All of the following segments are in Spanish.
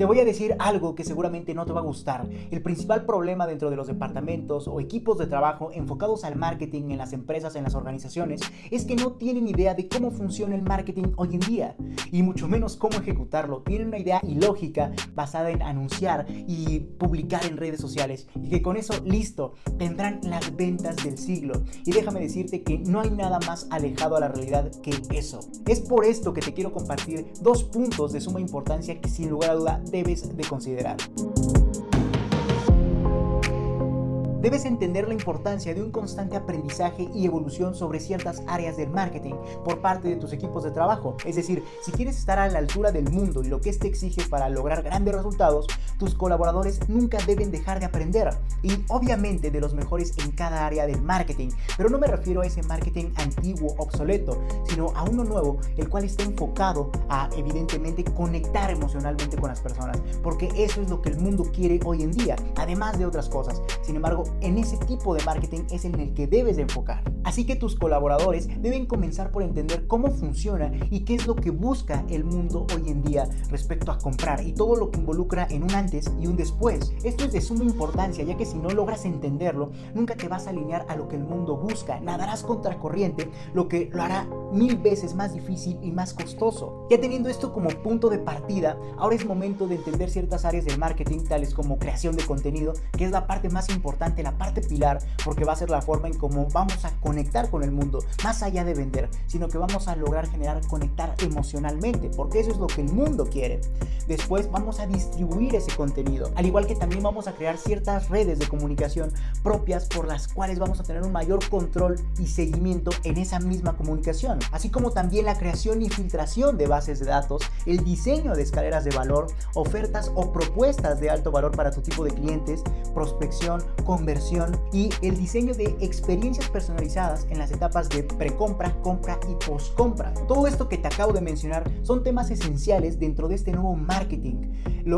Te voy a decir algo que seguramente no te va a gustar. El principal problema dentro de los departamentos o equipos de trabajo enfocados al marketing en las empresas, en las organizaciones, es que no tienen idea de cómo funciona el marketing hoy en día y mucho menos cómo ejecutarlo. Tienen una idea ilógica basada en anunciar y publicar en redes sociales y que con eso listo tendrán las ventas del siglo. Y déjame decirte que no hay nada más alejado a la realidad que eso. Es por esto que te quiero compartir dos puntos de suma importancia que sin lugar a duda debes de considerar. Debes entender la importancia de un constante aprendizaje y evolución sobre ciertas áreas del marketing por parte de tus equipos de trabajo. Es decir, si quieres estar a la altura del mundo y lo que éste exige para lograr grandes resultados, tus colaboradores nunca deben dejar de aprender. Y obviamente de los mejores en cada área del marketing. Pero no me refiero a ese marketing antiguo, obsoleto, sino a uno nuevo, el cual está enfocado a evidentemente conectar emocionalmente con las personas. Porque eso es lo que el mundo quiere hoy en día, además de otras cosas. Sin embargo, en ese tipo de marketing es en el que debes de enfocar. Así que tus colaboradores deben comenzar por entender cómo funciona y qué es lo que busca el mundo hoy en día respecto a comprar y todo lo que involucra en un antes y un después. Esto es de suma importancia ya que si no logras entenderlo, nunca te vas a alinear a lo que el mundo busca. Nadarás contracorriente, lo que lo hará mil veces más difícil y más costoso. Ya teniendo esto como punto de partida, ahora es momento de entender ciertas áreas del marketing tales como creación de contenido, que es la parte más importante la parte pilar, porque va a ser la forma en cómo vamos a conectar con el mundo, más allá de vender, sino que vamos a lograr generar conectar emocionalmente, porque eso es lo que el mundo quiere. Después vamos a distribuir ese contenido, al igual que también vamos a crear ciertas redes de comunicación propias por las cuales vamos a tener un mayor control y seguimiento en esa misma comunicación, así como también la creación y filtración de bases de datos, el diseño de escaleras de valor, ofertas o propuestas de alto valor para tu tipo de clientes, prospección, conversión, y el diseño de experiencias personalizadas en las etapas de precompra, compra y postcompra. Todo esto que te acabo de mencionar son temas esenciales dentro de este nuevo marketing,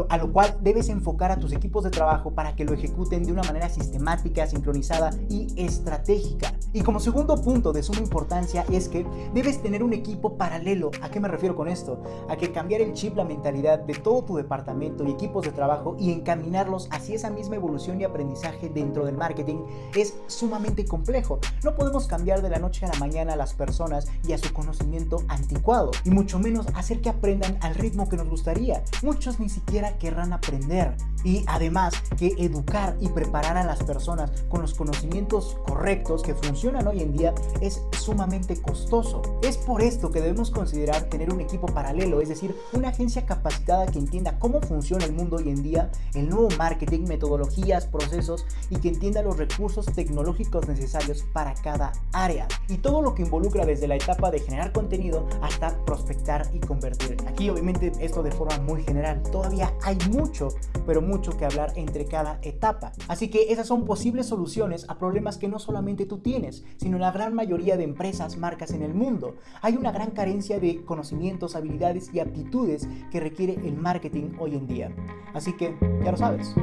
a lo cual debes enfocar a tus equipos de trabajo para que lo ejecuten de una manera sistemática, sincronizada y estratégica. Y como segundo punto de suma importancia es que debes tener un equipo paralelo. ¿A qué me refiero con esto? A que cambiar el chip, la mentalidad de todo tu departamento y equipos de trabajo y encaminarlos hacia esa misma evolución y aprendizaje dentro del marketing es sumamente complejo. No podemos cambiar de la noche a la mañana a las personas y a su conocimiento anticuado, y mucho menos hacer que aprendan al ritmo que nos gustaría. Muchos ni siquiera querrán aprender. Y además que educar y preparar a las personas con los conocimientos correctos que funcionan hoy en día es sumamente costoso. Es por esto que debemos considerar tener un equipo paralelo, es decir, una agencia capacitada que entienda cómo funciona el mundo hoy en día, el nuevo marketing, metodologías, procesos y que entienda los recursos tecnológicos necesarios para cada área y todo lo que involucra desde la etapa de generar contenido hasta prospectar y convertir. Aquí obviamente esto de forma muy general, todavía hay mucho, pero mucho que hablar entre cada etapa. Así que esas son posibles soluciones a problemas que no solamente tú tienes, sino la gran mayoría de empresas, marcas en el mundo. Hay una gran carencia de conocimientos, habilidades y aptitudes que requiere el marketing hoy en día. Así que ya lo sabes.